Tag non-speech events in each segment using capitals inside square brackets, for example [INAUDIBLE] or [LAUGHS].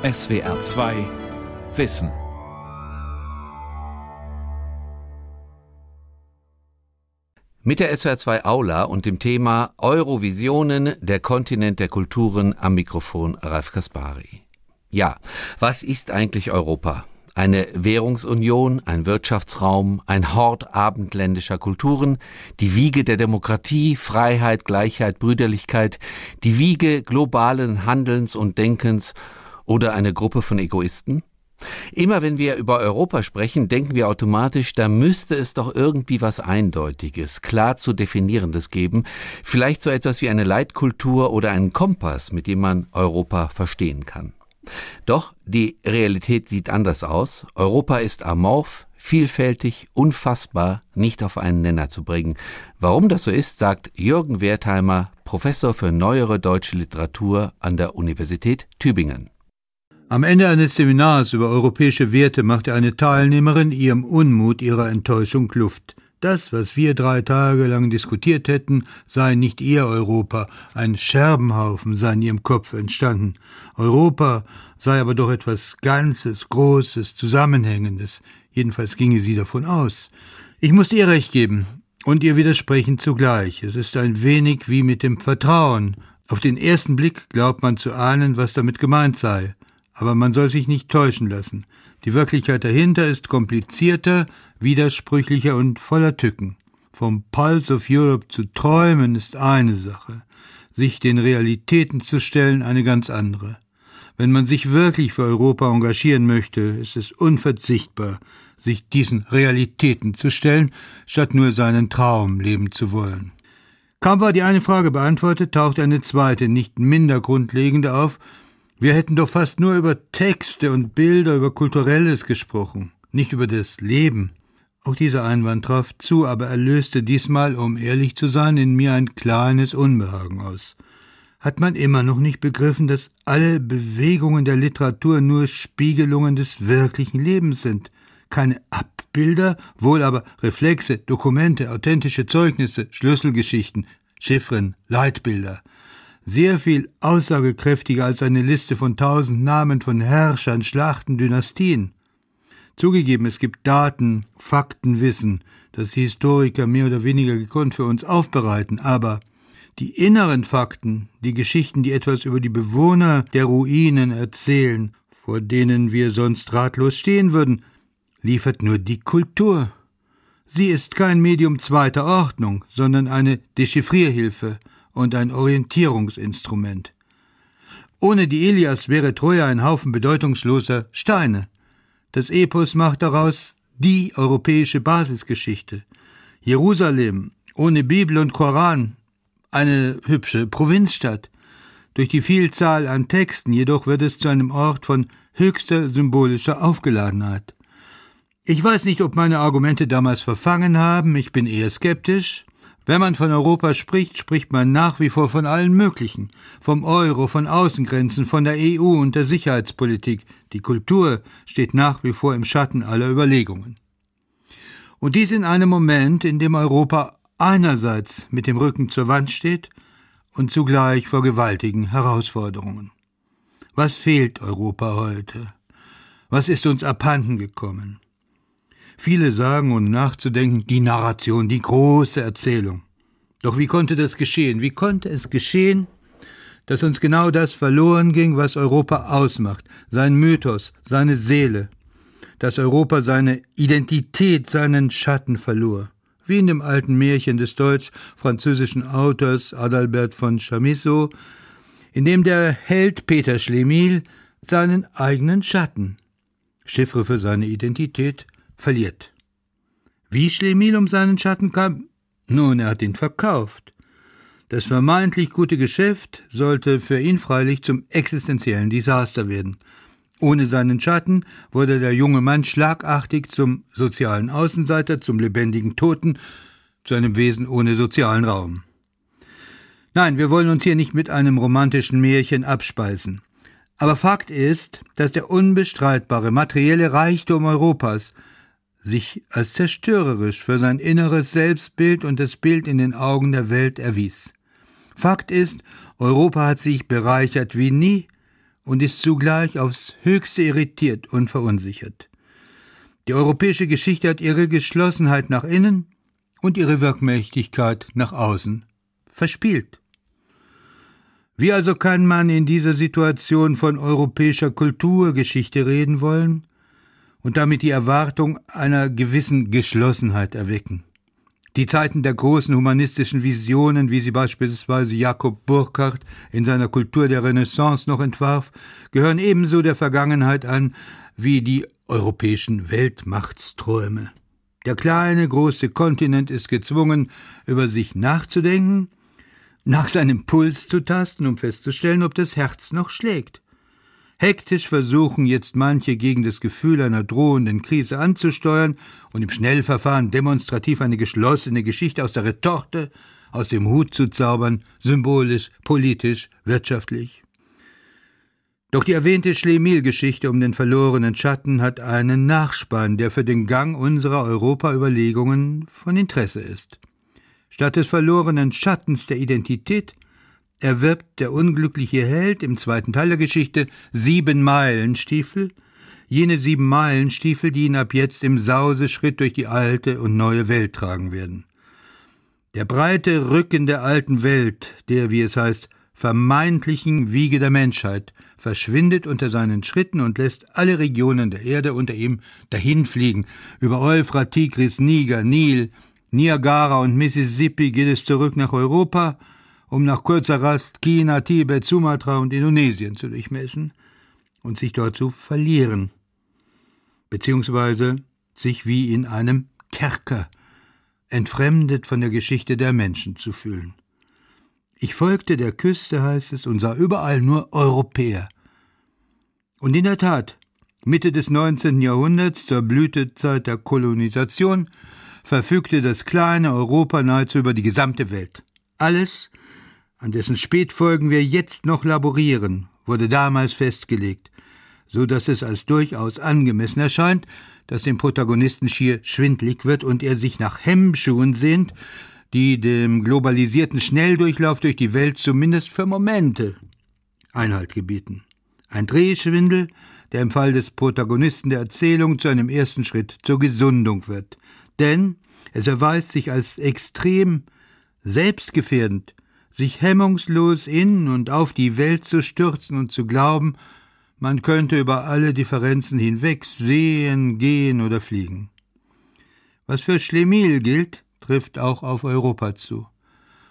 SWR 2 Wissen. Mit der SWR 2 Aula und dem Thema Eurovisionen, der Kontinent der Kulturen am Mikrofon Ralf Kaspari. Ja, was ist eigentlich Europa? Eine Währungsunion, ein Wirtschaftsraum, ein Hort abendländischer Kulturen, die Wiege der Demokratie, Freiheit, Gleichheit, Brüderlichkeit, die Wiege globalen Handelns und Denkens oder eine Gruppe von Egoisten? Immer wenn wir über Europa sprechen, denken wir automatisch, da müsste es doch irgendwie was Eindeutiges, klar zu definierendes geben, vielleicht so etwas wie eine Leitkultur oder einen Kompass, mit dem man Europa verstehen kann. Doch die Realität sieht anders aus. Europa ist amorph, vielfältig, unfassbar, nicht auf einen Nenner zu bringen. Warum das so ist, sagt Jürgen Wertheimer, Professor für neuere deutsche Literatur an der Universität Tübingen. Am Ende eines Seminars über europäische Werte machte eine Teilnehmerin ihrem Unmut ihrer Enttäuschung Luft. Das, was wir drei Tage lang diskutiert hätten, sei nicht ihr Europa, ein Scherbenhaufen sei in ihrem Kopf entstanden. Europa sei aber doch etwas Ganzes, Großes, Zusammenhängendes. Jedenfalls ginge sie davon aus. Ich musste ihr recht geben und ihr widersprechen zugleich. Es ist ein wenig wie mit dem Vertrauen. Auf den ersten Blick glaubt man zu ahnen, was damit gemeint sei. Aber man soll sich nicht täuschen lassen. Die Wirklichkeit dahinter ist komplizierter, widersprüchlicher und voller Tücken. Vom Pulse of Europe zu träumen ist eine Sache, sich den Realitäten zu stellen eine ganz andere. Wenn man sich wirklich für Europa engagieren möchte, ist es unverzichtbar, sich diesen Realitäten zu stellen, statt nur seinen Traum leben zu wollen. Kaum war die eine Frage beantwortet, taucht eine zweite, nicht minder grundlegende auf, wir hätten doch fast nur über Texte und Bilder, über Kulturelles gesprochen, nicht über das Leben. Auch dieser Einwand traf zu, aber er löste diesmal, um ehrlich zu sein, in mir ein kleines Unbehagen aus. Hat man immer noch nicht begriffen, dass alle Bewegungen der Literatur nur Spiegelungen des wirklichen Lebens sind? Keine Abbilder, wohl aber Reflexe, Dokumente, authentische Zeugnisse, Schlüsselgeschichten, Chiffren, Leitbilder sehr viel aussagekräftiger als eine Liste von tausend Namen von Herrschern, Schlachten, Dynastien. Zugegeben, es gibt Daten, Faktenwissen, das die Historiker mehr oder weniger gekonnt für uns aufbereiten, aber die inneren Fakten, die Geschichten, die etwas über die Bewohner der Ruinen erzählen, vor denen wir sonst ratlos stehen würden, liefert nur die Kultur. Sie ist kein Medium zweiter Ordnung, sondern eine Dechiffrierhilfe, und ein Orientierungsinstrument. Ohne die Ilias wäre Troja ein Haufen bedeutungsloser Steine. Das Epos macht daraus die europäische Basisgeschichte. Jerusalem ohne Bibel und Koran eine hübsche Provinzstadt. Durch die Vielzahl an Texten jedoch wird es zu einem Ort von höchster symbolischer Aufgeladenheit. Ich weiß nicht, ob meine Argumente damals verfangen haben, ich bin eher skeptisch, wenn man von Europa spricht, spricht man nach wie vor von allen möglichen, vom Euro, von Außengrenzen, von der EU und der Sicherheitspolitik. Die Kultur steht nach wie vor im Schatten aller Überlegungen. Und dies in einem Moment, in dem Europa einerseits mit dem Rücken zur Wand steht und zugleich vor gewaltigen Herausforderungen. Was fehlt Europa heute? Was ist uns abhanden gekommen? Viele sagen, ohne nachzudenken, die Narration, die große Erzählung. Doch wie konnte das geschehen? Wie konnte es geschehen, dass uns genau das verloren ging, was Europa ausmacht, sein Mythos, seine Seele, dass Europa seine Identität, seinen Schatten verlor, wie in dem alten Märchen des deutsch-französischen Autors Adalbert von Chamisso, in dem der Held Peter Schlemihl seinen eigenen Schatten, Chiffre für seine Identität, verliert. Wie Schlemiel um seinen Schatten kam? Nun, er hat ihn verkauft. Das vermeintlich gute Geschäft sollte für ihn freilich zum existenziellen Desaster werden. Ohne seinen Schatten wurde der junge Mann schlagartig zum sozialen Außenseiter, zum lebendigen Toten, zu einem Wesen ohne sozialen Raum. Nein, wir wollen uns hier nicht mit einem romantischen Märchen abspeisen. Aber Fakt ist, dass der unbestreitbare materielle Reichtum Europas sich als zerstörerisch für sein inneres Selbstbild und das Bild in den Augen der Welt erwies. Fakt ist, Europa hat sich bereichert wie nie und ist zugleich aufs höchste irritiert und verunsichert. Die europäische Geschichte hat ihre Geschlossenheit nach innen und ihre Wirkmächtigkeit nach außen verspielt. Wie also kann man in dieser Situation von europäischer Kulturgeschichte reden wollen und damit die Erwartung einer gewissen Geschlossenheit erwecken? Die Zeiten der großen humanistischen Visionen, wie sie beispielsweise Jakob Burckhardt in seiner Kultur der Renaissance noch entwarf, gehören ebenso der Vergangenheit an wie die europäischen Weltmachtsträume. Der kleine, große Kontinent ist gezwungen, über sich nachzudenken, nach seinem Puls zu tasten, um festzustellen, ob das Herz noch schlägt. Hektisch versuchen jetzt manche gegen das Gefühl einer drohenden Krise anzusteuern und im Schnellverfahren demonstrativ eine geschlossene Geschichte aus der Retorte, aus dem Hut zu zaubern, symbolisch, politisch, wirtschaftlich. Doch die erwähnte Schlemihl-Geschichte um den verlorenen Schatten hat einen Nachspann, der für den Gang unserer Europa-Überlegungen von Interesse ist. Statt des verlorenen Schattens der Identität erwirbt der unglückliche Held im zweiten Teil der Geschichte sieben Meilenstiefel, jene sieben Meilenstiefel, die ihn ab jetzt im Sauseschritt durch die alte und neue Welt tragen werden. Der breite Rücken der alten Welt, der, wie es heißt, vermeintlichen Wiege der Menschheit, verschwindet unter seinen Schritten und lässt alle Regionen der Erde unter ihm dahinfliegen. Über Euphrat, Tigris, Niger, Nil, Niagara und Mississippi geht es zurück nach Europa, um nach kurzer Rast China, Tibet, Sumatra und Indonesien zu durchmessen und sich dort zu verlieren, beziehungsweise sich wie in einem Kerker entfremdet von der Geschichte der Menschen zu fühlen. Ich folgte der Küste, heißt es, und sah überall nur Europäer. Und in der Tat, Mitte des 19. Jahrhunderts, zur Blütezeit der Kolonisation, verfügte das kleine Europa nahezu über die gesamte Welt. Alles, an dessen Spätfolgen wir jetzt noch laborieren, wurde damals festgelegt, so dass es als durchaus angemessen erscheint, dass dem Protagonisten schier schwindlig wird und er sich nach Hemmschuhen sehnt, die dem globalisierten Schnelldurchlauf durch die Welt zumindest für Momente Einhalt gebieten. Ein Drehschwindel, der im Fall des Protagonisten der Erzählung zu einem ersten Schritt zur Gesundung wird. Denn es erweist sich als extrem selbstgefährdend, sich hemmungslos in und auf die Welt zu stürzen und zu glauben, man könnte über alle Differenzen hinweg sehen, gehen oder fliegen. Was für Schlemiel gilt, trifft auch auf Europa zu.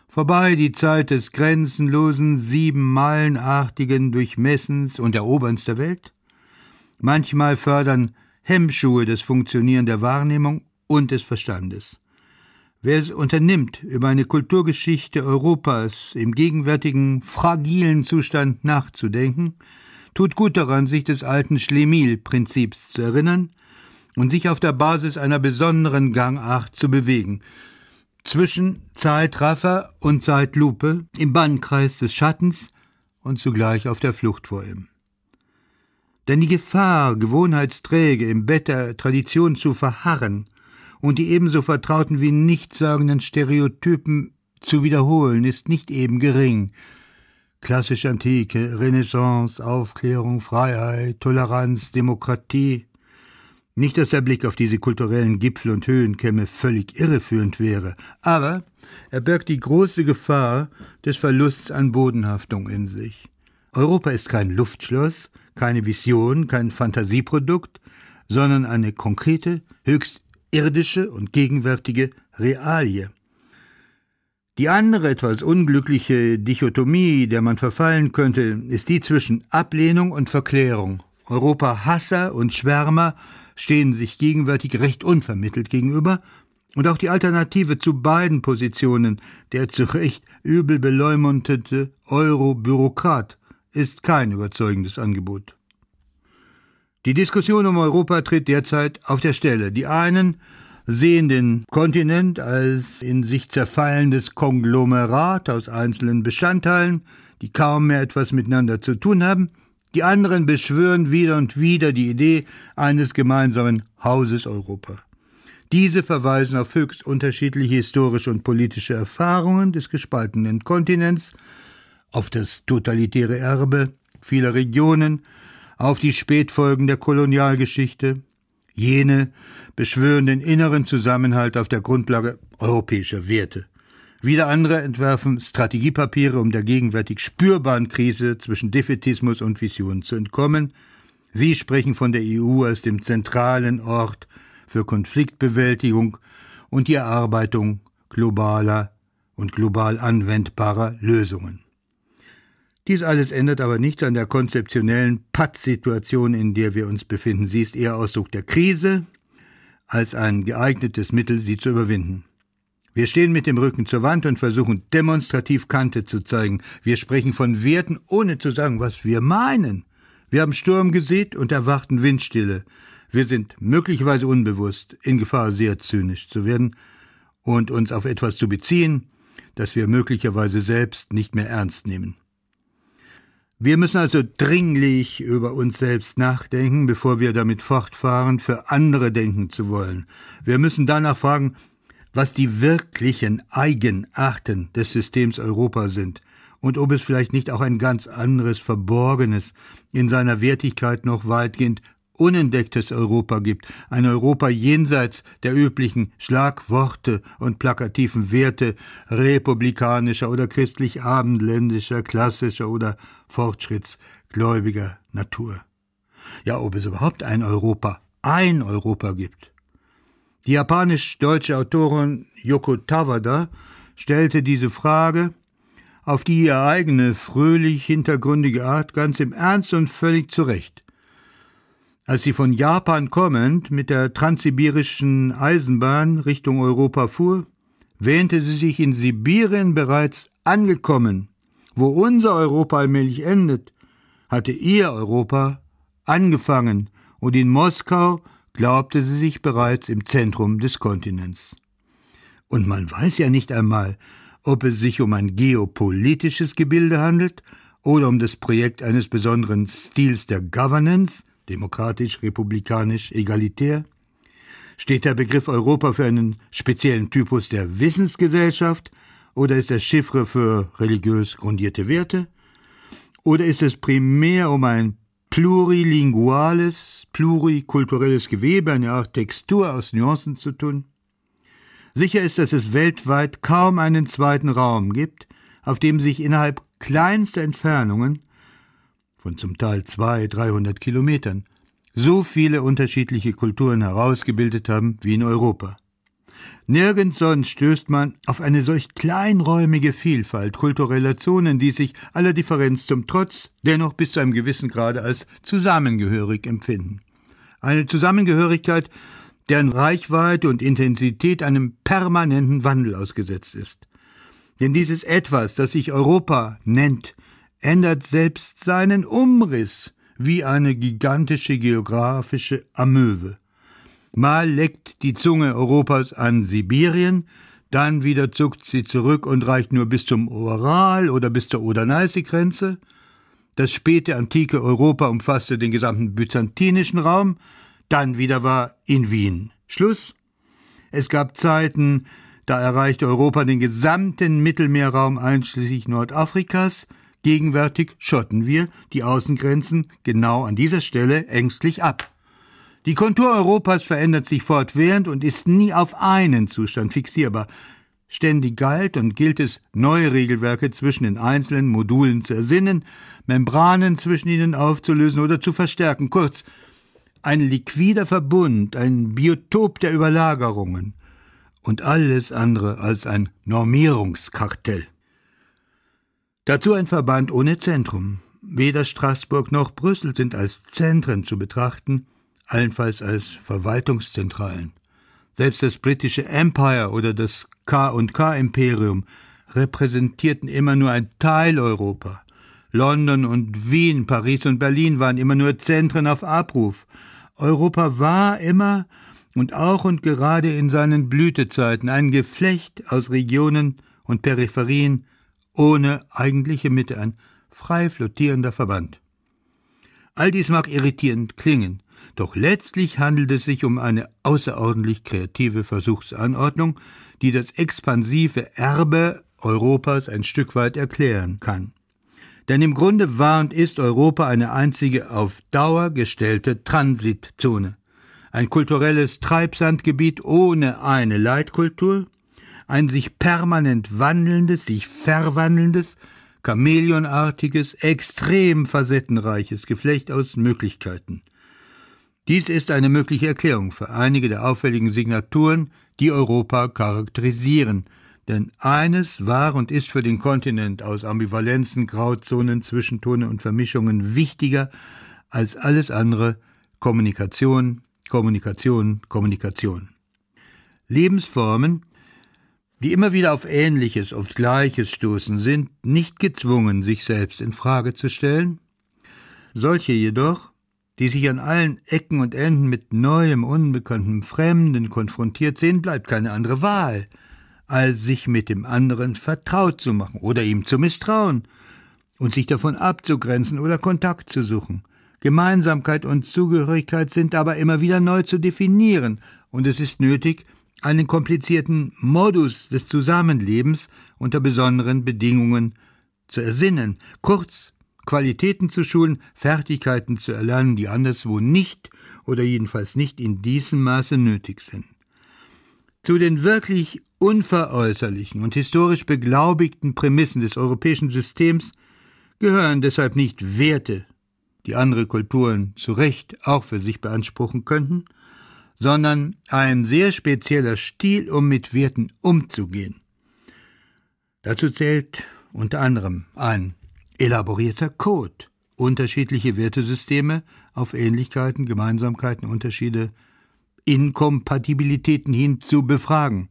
Vorbei die Zeit des grenzenlosen, siebenmeilenartigen Durchmessens und Eroberns der Welt. Manchmal fördern Hemmschuhe das Funktionieren der Wahrnehmung und des Verstandes. Wer es unternimmt, über eine Kulturgeschichte Europas im gegenwärtigen fragilen Zustand nachzudenken, tut gut daran, sich des alten Schlemiel-Prinzips zu erinnern und sich auf der Basis einer besonderen Gangart zu bewegen, zwischen Zeitraffer und Zeitlupe im Bannkreis des Schattens und zugleich auf der Flucht vor ihm. Denn die Gefahr, gewohnheitsträge im Bett der Tradition zu verharren und die ebenso vertrauten wie nichtssagenden Stereotypen zu wiederholen, ist nicht eben gering. Klassische Antike, Renaissance, Aufklärung, Freiheit, Toleranz, Demokratie. Nicht, dass der Blick auf diese kulturellen Gipfel und Höhenkämme völlig irreführend wäre, aber er birgt die große Gefahr des Verlusts an Bodenhaftung in sich. Europa ist kein Luftschloss, keine Vision, kein Fantasieprodukt, sondern eine konkrete, höchst irdische und gegenwärtige Realie. Die andere etwas unglückliche Dichotomie, der man verfallen könnte, ist die zwischen Ablehnung und Verklärung. Europa-Hasser und Schwärmer stehen sich gegenwärtig recht unvermittelt gegenüber, und auch die Alternative zu beiden Positionen, der zu Recht übel beleumundete Euro-Bürokrat, ist kein überzeugendes Angebot. Die Diskussion um Europa tritt derzeit auf der Stelle. Die einen sehen den Kontinent als in sich zerfallendes Konglomerat aus einzelnen Bestandteilen, die kaum mehr etwas miteinander zu tun haben, die anderen beschwören wieder und wieder die Idee eines gemeinsamen Hauses Europa. Diese verweisen auf höchst unterschiedliche historische und politische Erfahrungen des gespaltenen Kontinents, auf das totalitäre Erbe vieler Regionen, auf die Spätfolgen der Kolonialgeschichte. Jene beschwören den inneren Zusammenhalt auf der Grundlage europäischer Werte. Wieder andere entwerfen Strategiepapiere, um der gegenwärtig spürbaren Krise zwischen Defetismus und Vision zu entkommen. Sie sprechen von der EU als dem zentralen Ort für Konfliktbewältigung und die Erarbeitung globaler und global anwendbarer Lösungen. Dies alles ändert aber nichts an der konzeptionellen Pattsituation, in der wir uns befinden. Sie ist eher Ausdruck der Krise als ein geeignetes Mittel, sie zu überwinden. Wir stehen mit dem Rücken zur Wand und versuchen demonstrativ Kante zu zeigen. Wir sprechen von Werten, ohne zu sagen, was wir meinen. Wir haben Sturm gesät und erwarten Windstille. Wir sind möglicherweise unbewusst in Gefahr, sehr zynisch zu werden und uns auf etwas zu beziehen, das wir möglicherweise selbst nicht mehr ernst nehmen. Wir müssen also dringlich über uns selbst nachdenken, bevor wir damit fortfahren, für andere denken zu wollen. Wir müssen danach fragen, was die wirklichen Eigenarten des Systems Europa sind und ob es vielleicht nicht auch ein ganz anderes, verborgenes, in seiner Wertigkeit noch weitgehend unentdecktes Europa gibt, ein Europa jenseits der üblichen Schlagworte und plakativen Werte republikanischer oder christlich-abendländischer, klassischer oder fortschrittsgläubiger Natur. Ja, ob es überhaupt ein Europa, ein Europa gibt. Die japanisch-deutsche Autorin Yoko Tawada stellte diese Frage auf die ihr eigene fröhlich hintergründige Art ganz im Ernst und völlig zurecht. Als sie von Japan kommend mit der transsibirischen Eisenbahn Richtung Europa fuhr, wähnte sie sich in Sibirien bereits angekommen. Wo unser Europa allmählich endet, hatte ihr Europa angefangen und in Moskau glaubte sie sich bereits im Zentrum des Kontinents. Und man weiß ja nicht einmal, ob es sich um ein geopolitisches Gebilde handelt oder um das Projekt eines besonderen Stils der Governance, demokratisch, republikanisch, egalitär. Steht der Begriff Europa für einen speziellen Typus der Wissensgesellschaft oder ist er Chiffre für religiös grundierte Werte? Oder ist es primär um ein plurilinguales, plurikulturelles Gewebe, eine Art Textur aus Nuancen zu tun. Sicher ist, dass es weltweit kaum einen zweiten Raum gibt, auf dem sich innerhalb kleinster Entfernungen, von zum Teil zwei, dreihundert Kilometern, so viele unterschiedliche Kulturen herausgebildet haben wie in Europa. Nirgends sonst stößt man auf eine solch kleinräumige Vielfalt kultureller Zonen, die sich aller Differenz zum Trotz dennoch bis zu einem gewissen Grade als zusammengehörig empfinden. Eine Zusammengehörigkeit, deren Reichweite und Intensität einem permanenten Wandel ausgesetzt ist. Denn dieses Etwas, das sich Europa nennt, ändert selbst seinen Umriss wie eine gigantische geografische Amöwe. Mal leckt die Zunge Europas an Sibirien, dann wieder zuckt sie zurück und reicht nur bis zum Ural oder bis zur Oder-Neiße-Grenze. Das späte antike Europa umfasste den gesamten byzantinischen Raum, dann wieder war in Wien Schluss. Es gab Zeiten, da erreichte Europa den gesamten Mittelmeerraum einschließlich Nordafrikas, gegenwärtig schotten wir die Außengrenzen genau an dieser Stelle ängstlich ab. Die Kontur Europas verändert sich fortwährend und ist nie auf einen Zustand fixierbar. Ständig galt und gilt es, neue Regelwerke zwischen den einzelnen Modulen zu ersinnen, Membranen zwischen ihnen aufzulösen oder zu verstärken. Kurz, ein liquider Verbund, ein Biotop der Überlagerungen und alles andere als ein Normierungskartell. Dazu ein Verband ohne Zentrum. Weder Straßburg noch Brüssel sind als Zentren zu betrachten, allenfalls als Verwaltungszentralen. Selbst das britische Empire oder das K&K-Imperium repräsentierten immer nur ein Teil Europa. London und Wien, Paris und Berlin waren immer nur Zentren auf Abruf. Europa war immer und auch und gerade in seinen Blütezeiten ein Geflecht aus Regionen und Peripherien ohne eigentliche Mitte, ein frei flottierender Verband. All dies mag irritierend klingen, doch letztlich handelt es sich um eine außerordentlich kreative Versuchsanordnung, die das expansive Erbe Europas ein Stück weit erklären kann. Denn im Grunde war und ist Europa eine einzige auf Dauer gestellte Transitzone. Ein kulturelles Treibsandgebiet ohne eine Leitkultur, ein sich permanent wandelndes, sich verwandelndes, chamäleonartiges, extrem facettenreiches Geflecht aus Möglichkeiten. Dies ist eine mögliche Erklärung für einige der auffälligen Signaturen, die Europa charakterisieren, denn eines war und ist für den Kontinent aus Ambivalenzen, Grauzonen, Zwischentone und Vermischungen wichtiger als alles andere Kommunikation, Kommunikation, Kommunikation. Lebensformen, die immer wieder auf Ähnliches, oft Gleiches stoßen, sind nicht gezwungen, sich selbst in Frage zu stellen. Solche jedoch, die sich an allen Ecken und Enden mit neuem, unbekanntem Fremden konfrontiert sehen, bleibt keine andere Wahl, als sich mit dem anderen vertraut zu machen oder ihm zu misstrauen und sich davon abzugrenzen oder Kontakt zu suchen. Gemeinsamkeit und Zugehörigkeit sind aber immer wieder neu zu definieren, und es ist nötig, einen komplizierten Modus des Zusammenlebens unter besonderen Bedingungen zu ersinnen, kurz Qualitäten zu schulen, Fertigkeiten zu erlernen, die anderswo nicht oder jedenfalls nicht in diesem Maße nötig sind. Zu den wirklich unveräußerlichen und historisch beglaubigten Prämissen des europäischen Systems gehören deshalb nicht Werte, die andere Kulturen zu Recht auch für sich beanspruchen könnten, sondern ein sehr spezieller Stil, um mit Werten umzugehen. Dazu zählt unter anderem ein elaborierter Code, unterschiedliche Wertesysteme auf Ähnlichkeiten, Gemeinsamkeiten, Unterschiede, Inkompatibilitäten hin zu befragen.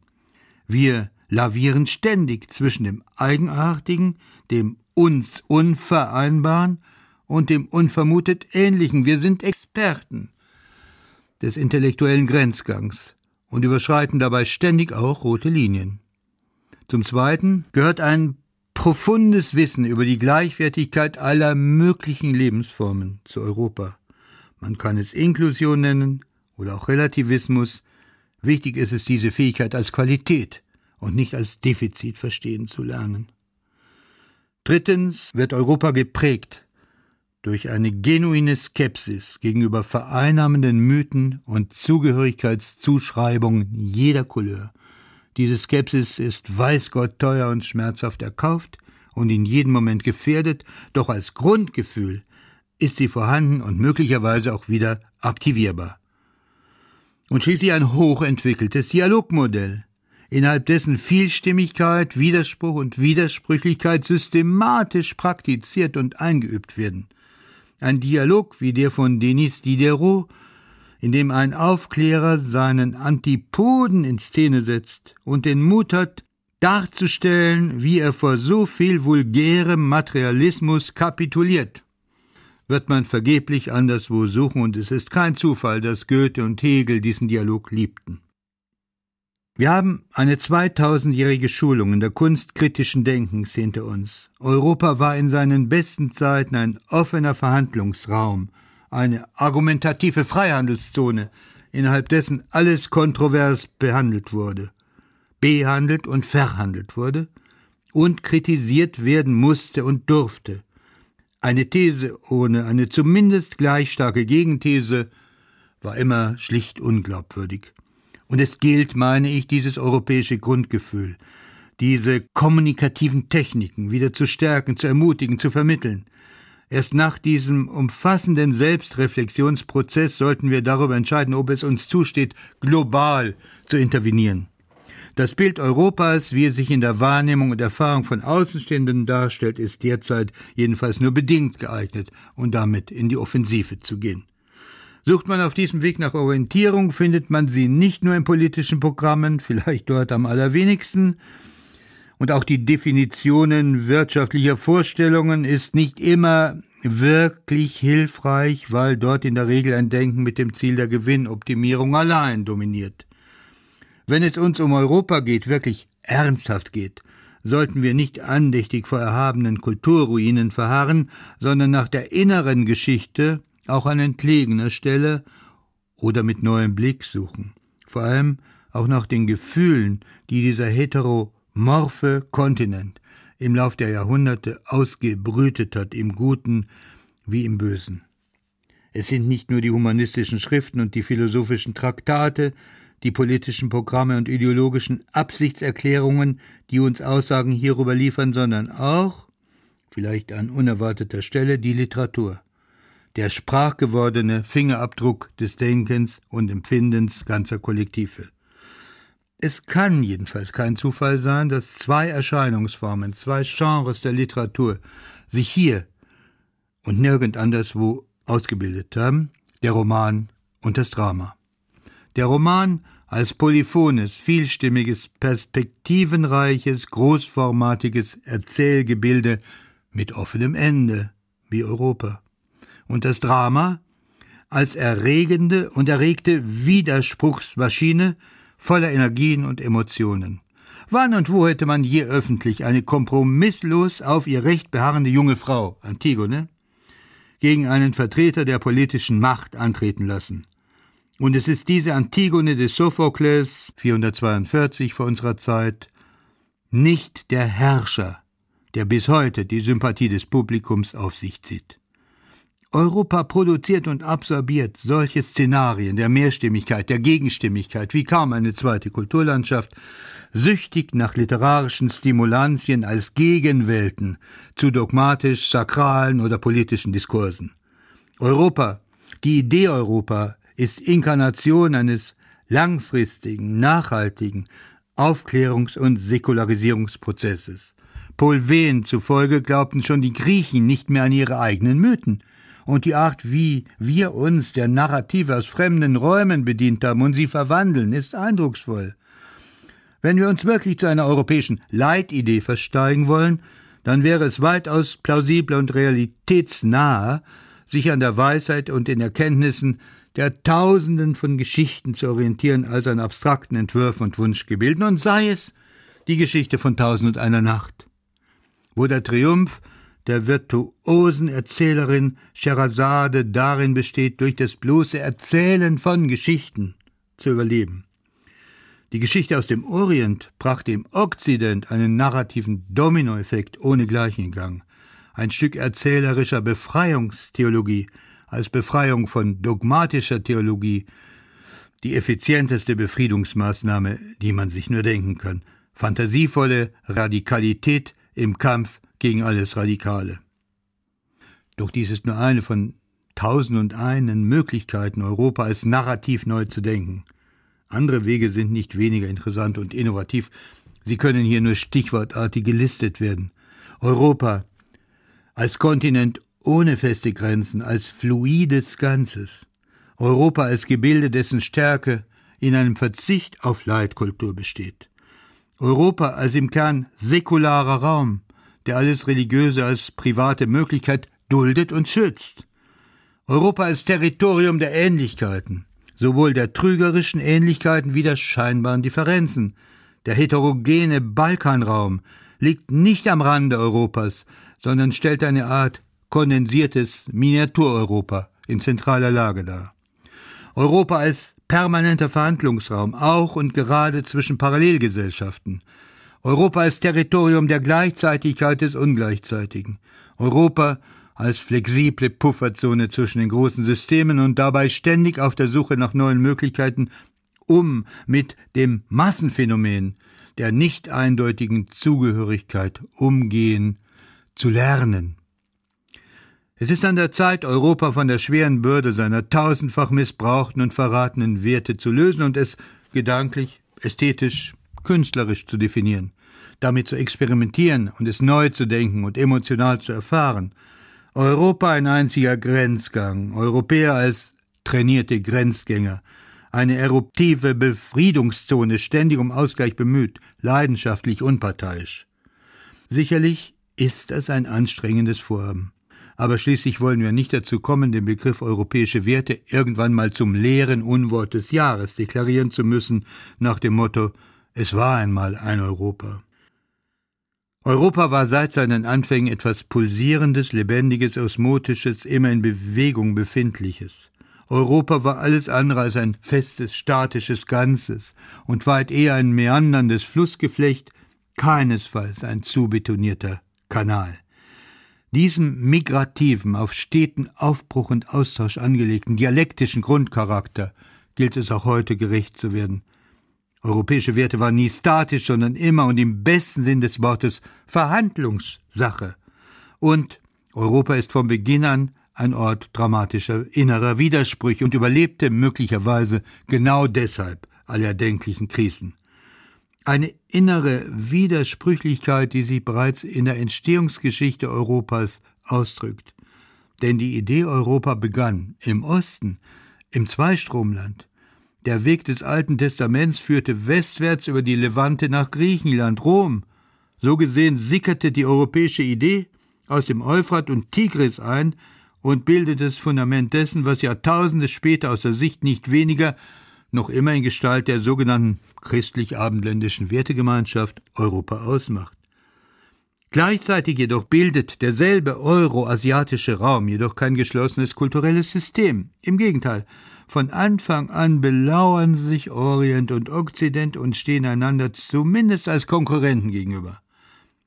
Wir lavieren ständig zwischen dem Eigenartigen, dem uns Unvereinbaren und dem unvermutet Ähnlichen. Wir sind Experten des intellektuellen Grenzgangs und überschreiten dabei ständig auch rote Linien. Zum Zweiten gehört ein profundes Wissen über die Gleichwertigkeit aller möglichen Lebensformen zu Europa. Man kann es Inklusion nennen oder auch Relativismus. Wichtig ist es, diese Fähigkeit als Qualität und nicht als Defizit verstehen zu lernen. Drittens wird Europa geprägt durch eine genuine Skepsis gegenüber vereinnahmenden Mythen und Zugehörigkeitszuschreibungen jeder Couleur. Diese Skepsis ist weiß Gott teuer und schmerzhaft erkauft und in jedem Moment gefährdet, doch als Grundgefühl ist sie vorhanden und möglicherweise auch wieder aktivierbar. Und schließlich ein hochentwickeltes Dialogmodell, innerhalb dessen Vielstimmigkeit, Widerspruch und Widersprüchlichkeit systematisch praktiziert und eingeübt werden. Ein Dialog wie der von Denis Diderot, in dem ein Aufklärer seinen Antipoden in Szene setzt und den Mut hat, darzustellen, wie er vor so viel vulgärem Materialismus kapituliert. Wird man vergeblich anderswo suchen, und es ist kein Zufall, dass Goethe und Hegel diesen Dialog liebten. Wir haben eine 2000-jährige Schulung in der Kunst kritischen Denkens hinter uns. Europa war in seinen besten Zeiten ein offener Verhandlungsraum, eine argumentative Freihandelszone, innerhalb dessen alles kontrovers behandelt wurde, behandelt und verhandelt wurde und kritisiert werden musste und durfte. Eine These ohne eine zumindest gleich starke Gegenthese war immer schlicht unglaubwürdig. Und es gilt, meine ich, dieses europäische Grundgefühl, diese kommunikativen Techniken wieder zu stärken, zu ermutigen, zu vermitteln. Erst nach diesem umfassenden Selbstreflexionsprozess sollten wir darüber entscheiden, ob es uns zusteht, global zu intervenieren. Das Bild Europas, wie es sich in der Wahrnehmung und Erfahrung von Außenstehenden darstellt, ist derzeit jedenfalls nur bedingt geeignet und damit in die Offensive zu gehen. Sucht man auf diesem Weg nach Orientierung, findet man sie nicht nur in politischen Programmen, [LAUGHS] vielleicht dort am allerwenigsten, und auch die Definitionen wirtschaftlicher Vorstellungen ist nicht immer wirklich hilfreich, weil dort in der Regel ein Denken mit dem Ziel der Gewinnoptimierung allein dominiert. Wenn es uns um Europa geht, wirklich ernsthaft geht, sollten wir nicht andächtig vor erhabenen Kulturruinen verharren, sondern nach der inneren Geschichte auch an entlegener Stelle oder mit neuem Blick suchen. Vor allem auch nach den Gefühlen, die dieser heteromorphe Kontinent im Lauf der Jahrhunderte ausgebrütet hat, im Guten wie im Bösen. Es sind nicht nur die humanistischen Schriften und die philosophischen Traktate, die politischen Programme und ideologischen Absichtserklärungen, die uns Aussagen hierüber liefern, sondern auch, vielleicht an unerwarteter Stelle, die Literatur, der sprachgewordene Fingerabdruck des Denkens und Empfindens ganzer Kollektive. Es kann jedenfalls kein Zufall sein, dass zwei Erscheinungsformen, zwei Genres der Literatur sich hier und nirgend anderswo ausgebildet haben, der Roman und das Drama. Der Roman als polyphones, vielstimmiges, perspektivenreiches, großformatiges Erzählgebilde mit offenem Ende, wie Europa. Und das Drama als erregende und erregte Widerspruchsmaschine voller Energien und Emotionen. Wann und wo hätte man je öffentlich eine kompromisslos auf ihr Recht beharrende junge Frau, Antigone, gegen einen Vertreter der politischen Macht antreten lassen? Und es ist diese Antigone des Sophokles, 442 vor unserer Zeit, nicht der Herrscher, der bis heute die Sympathie des Publikums auf sich zieht. Europa produziert und absorbiert solche Szenarien der Mehrstimmigkeit, der Gegenstimmigkeit wie kaum eine zweite Kulturlandschaft, süchtig nach literarischen Stimulantien als Gegenwelten zu dogmatisch sakralen oder politischen Diskursen. Europa, die Idee Europa, ist Inkarnation eines langfristigen, nachhaltigen Aufklärungs- und Säkularisierungsprozesses. Paul Wehn zufolge glaubten schon die Griechen nicht mehr an ihre eigenen Mythen. Und die Art, wie wir uns der Narrative aus fremden Räumen bedient haben und sie verwandeln, ist eindrucksvoll. Wenn wir uns wirklich zu einer europäischen Leitidee versteigen wollen, dann wäre es weitaus plausibler und realitätsnaher, sich an der Weisheit und den Erkenntnissen der Tausenden von Geschichten zu orientieren als an abstrakten Entwürfen und Wunschgebilden, und sei es die Geschichte von Tausend und einer Nacht, wo der Triumph der virtuosen Erzählerin Scheherazade darin besteht, durch das bloße Erzählen von Geschichten zu überleben. Die Geschichte aus dem Orient brachte im Okzident einen narrativen Dominoeffekt ohnegleichen in Gang, ein Stück erzählerischer Befreiungstheologie, als Befreiung von dogmatischer Theologie die effizienteste Befriedungsmaßnahme, die man sich nur denken kann. Fantasievolle Radikalität im Kampf gegen alles Radikale. Doch dies ist nur eine von tausend und einen Möglichkeiten, Europa als Narrativ neu zu denken. Andere Wege sind nicht weniger interessant und innovativ. Sie können hier nur stichwortartig gelistet werden. Europa als Kontinent ohne feste Grenzen, als fluides Ganzes. Europa als Gebilde, dessen Stärke in einem Verzicht auf Leitkultur besteht. Europa als im Kern säkularer Raum, der alles Religiöse als private Möglichkeit duldet und schützt. Europa als Territorium der Ähnlichkeiten, sowohl der trügerischen Ähnlichkeiten wie der scheinbaren Differenzen. Der heterogene Balkanraum liegt nicht am Rande Europas, sondern stellt eine Art kondensiertes Miniatur-Europa in zentraler Lage dar. Europa als permanenter Verhandlungsraum, auch und gerade zwischen Parallelgesellschaften. Europa als Territorium der Gleichzeitigkeit des Ungleichzeitigen. Europa als flexible Pufferzone zwischen den großen Systemen und dabei ständig auf der Suche nach neuen Möglichkeiten, um mit dem Massenphänomen der nicht eindeutigen Zugehörigkeit umgehen zu lernen. Es ist an der Zeit, Europa von der schweren Bürde seiner tausendfach missbrauchten und verratenen Werte zu lösen und es gedanklich, ästhetisch, künstlerisch zu definieren, damit zu experimentieren und es neu zu denken und emotional zu erfahren. Europa ein einziger Grenzgang, Europäer als trainierte Grenzgänger, eine eruptive Befriedungszone, ständig um Ausgleich bemüht, leidenschaftlich unparteiisch. Sicherlich ist das ein anstrengendes Vorhaben. Aber schließlich wollen wir nicht dazu kommen, den Begriff europäische Werte irgendwann mal zum leeren Unwort des Jahres deklarieren zu müssen, nach dem Motto Es war einmal ein Europa. Europa war seit seinen Anfängen etwas Pulsierendes, Lebendiges, Osmotisches, immer in Bewegung befindliches. Europa war alles andere als ein festes, statisches Ganzes und weit eher ein meanderndes Flussgeflecht, keinesfalls ein zubetonierter Kanal. Diesem migrativen, auf steten Aufbruch und Austausch angelegten dialektischen Grundcharakter gilt es auch heute gerecht zu werden. Europäische Werte waren nie statisch, sondern immer und im besten Sinn des Wortes Verhandlungssache. Und Europa ist vom Beginn an ein Ort dramatischer innerer Widersprüche und überlebte möglicherweise genau deshalb alle erdenklichen Krisen. Eine innere Widersprüchlichkeit, die sich bereits in der Entstehungsgeschichte Europas ausdrückt. Denn die Idee Europa begann im Osten, im Zweistromland. Der Weg des Alten Testaments führte westwärts über die Levante nach Griechenland, Rom. So gesehen sickerte die europäische Idee aus dem Euphrat und Tigris ein und bildete das Fundament dessen, was Jahrtausende später aus der Sicht nicht weniger noch immer in Gestalt der sogenannten christlich-abendländischen Wertegemeinschaft Europa ausmacht. Gleichzeitig jedoch bildet derselbe euroasiatische Raum jedoch kein geschlossenes kulturelles System. Im Gegenteil, von Anfang an belauern sich Orient und Okzident und stehen einander zumindest als Konkurrenten gegenüber.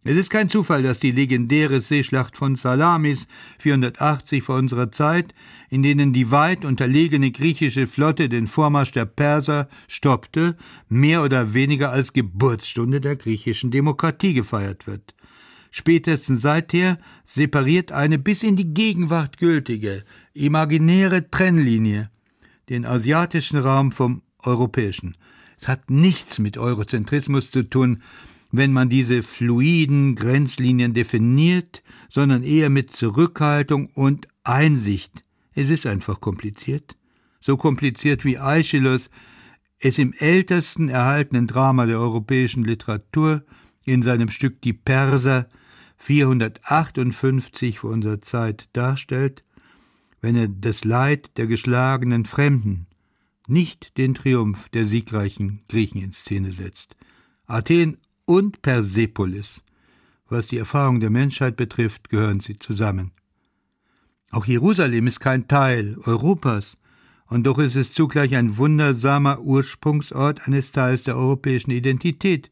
Es ist kein Zufall, dass die legendäre Seeschlacht von Salamis 480 vor unserer Zeit, in denen die weit unterlegene griechische Flotte den Vormarsch der Perser stoppte, mehr oder weniger als Geburtsstunde der griechischen Demokratie gefeiert wird. Spätestens seither separiert eine bis in die Gegenwart gültige, imaginäre Trennlinie den asiatischen Raum vom europäischen. Es hat nichts mit Eurozentrismus zu tun, wenn man diese fluiden Grenzlinien definiert, sondern eher mit Zurückhaltung und Einsicht. Es ist einfach kompliziert. So kompliziert wie Aeschylus es im ältesten erhaltenen Drama der europäischen Literatur in seinem Stück Die Perser 458 vor unserer Zeit darstellt, wenn er das Leid der geschlagenen Fremden, nicht den Triumph der siegreichen Griechen in Szene setzt. Athen und Persepolis. Was die Erfahrung der Menschheit betrifft, gehören sie zusammen. Auch Jerusalem ist kein Teil Europas, und doch ist es zugleich ein wundersamer Ursprungsort eines Teils der europäischen Identität.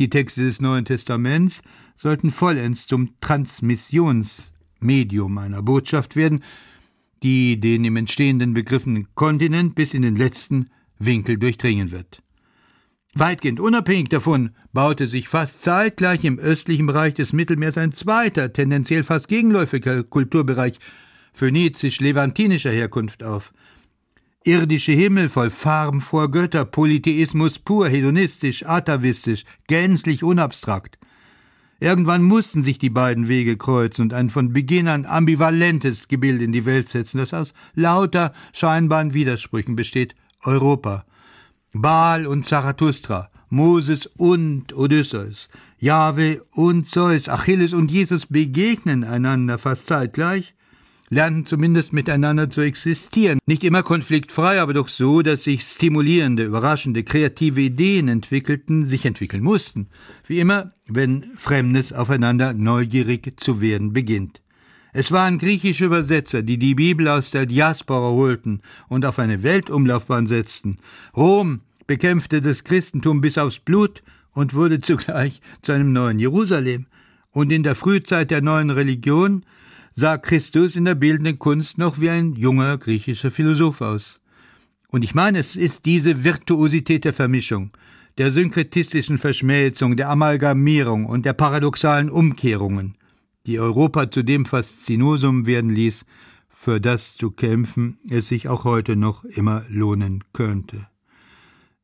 Die Texte des Neuen Testaments sollten vollends zum Transmissionsmedium einer Botschaft werden, die den im entstehenden begriffenen Kontinent bis in den letzten Winkel durchdringen wird. Weitgehend unabhängig davon baute sich fast zeitgleich im östlichen Bereich des Mittelmeers ein zweiter, tendenziell fast gegenläufiger Kulturbereich phönizisch-levantinischer Herkunft auf. Irdische Himmel voll farbenfroher Götter, Polytheismus pur, hedonistisch, atavistisch, gänzlich unabstrakt. Irgendwann mussten sich die beiden Wege kreuzen und ein von Beginn an ambivalentes Gebilde in die Welt setzen, das aus lauter scheinbaren Widersprüchen besteht, Europa. Baal und Zarathustra, Moses und Odysseus, Jahwe und Zeus, Achilles und Jesus begegnen einander fast zeitgleich, lernen zumindest miteinander zu existieren. Nicht immer konfliktfrei, aber doch so, dass sich stimulierende, überraschende, kreative Ideen entwickelten, sich entwickeln mussten. Wie immer, wenn Fremdes aufeinander neugierig zu werden beginnt. Es waren griechische Übersetzer, die die Bibel aus der Diaspora holten und auf eine Weltumlaufbahn setzten. Rom bekämpfte das Christentum bis aufs Blut und wurde zugleich zu einem neuen Jerusalem. Und in der Frühzeit der neuen Religion sah Christus in der bildenden Kunst noch wie ein junger griechischer Philosoph aus. Und ich meine, es ist diese Virtuosität der Vermischung, der synkretistischen Verschmelzung, der Amalgamierung und der paradoxalen Umkehrungen, die Europa zu dem Faszinosum werden ließ, für das zu kämpfen es sich auch heute noch immer lohnen könnte.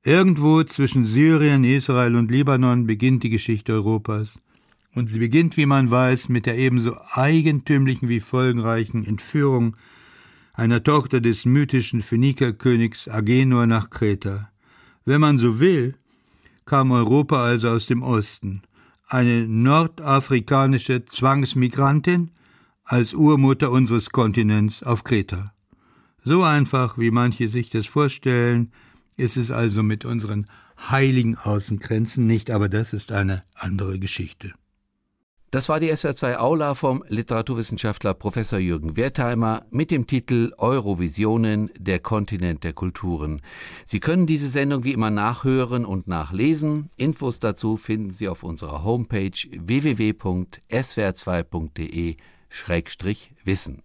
Irgendwo zwischen Syrien, Israel und Libanon beginnt die Geschichte Europas. Und sie beginnt, wie man weiß, mit der ebenso eigentümlichen wie folgenreichen Entführung einer Tochter des mythischen Phönikerkönigs Agenor nach Kreta. Wenn man so will, kam Europa also aus dem Osten, eine nordafrikanische Zwangsmigrantin als Urmutter unseres Kontinents auf Kreta. So einfach, wie manche sich das vorstellen, ist es also mit unseren heiligen Außengrenzen nicht, aber das ist eine andere Geschichte. Das war die SWR2 Aula vom Literaturwissenschaftler Professor Jürgen Wertheimer mit dem Titel Eurovisionen, der Kontinent der Kulturen. Sie können diese Sendung wie immer nachhören und nachlesen. Infos dazu finden Sie auf unserer Homepage www.swr2.de-wissen.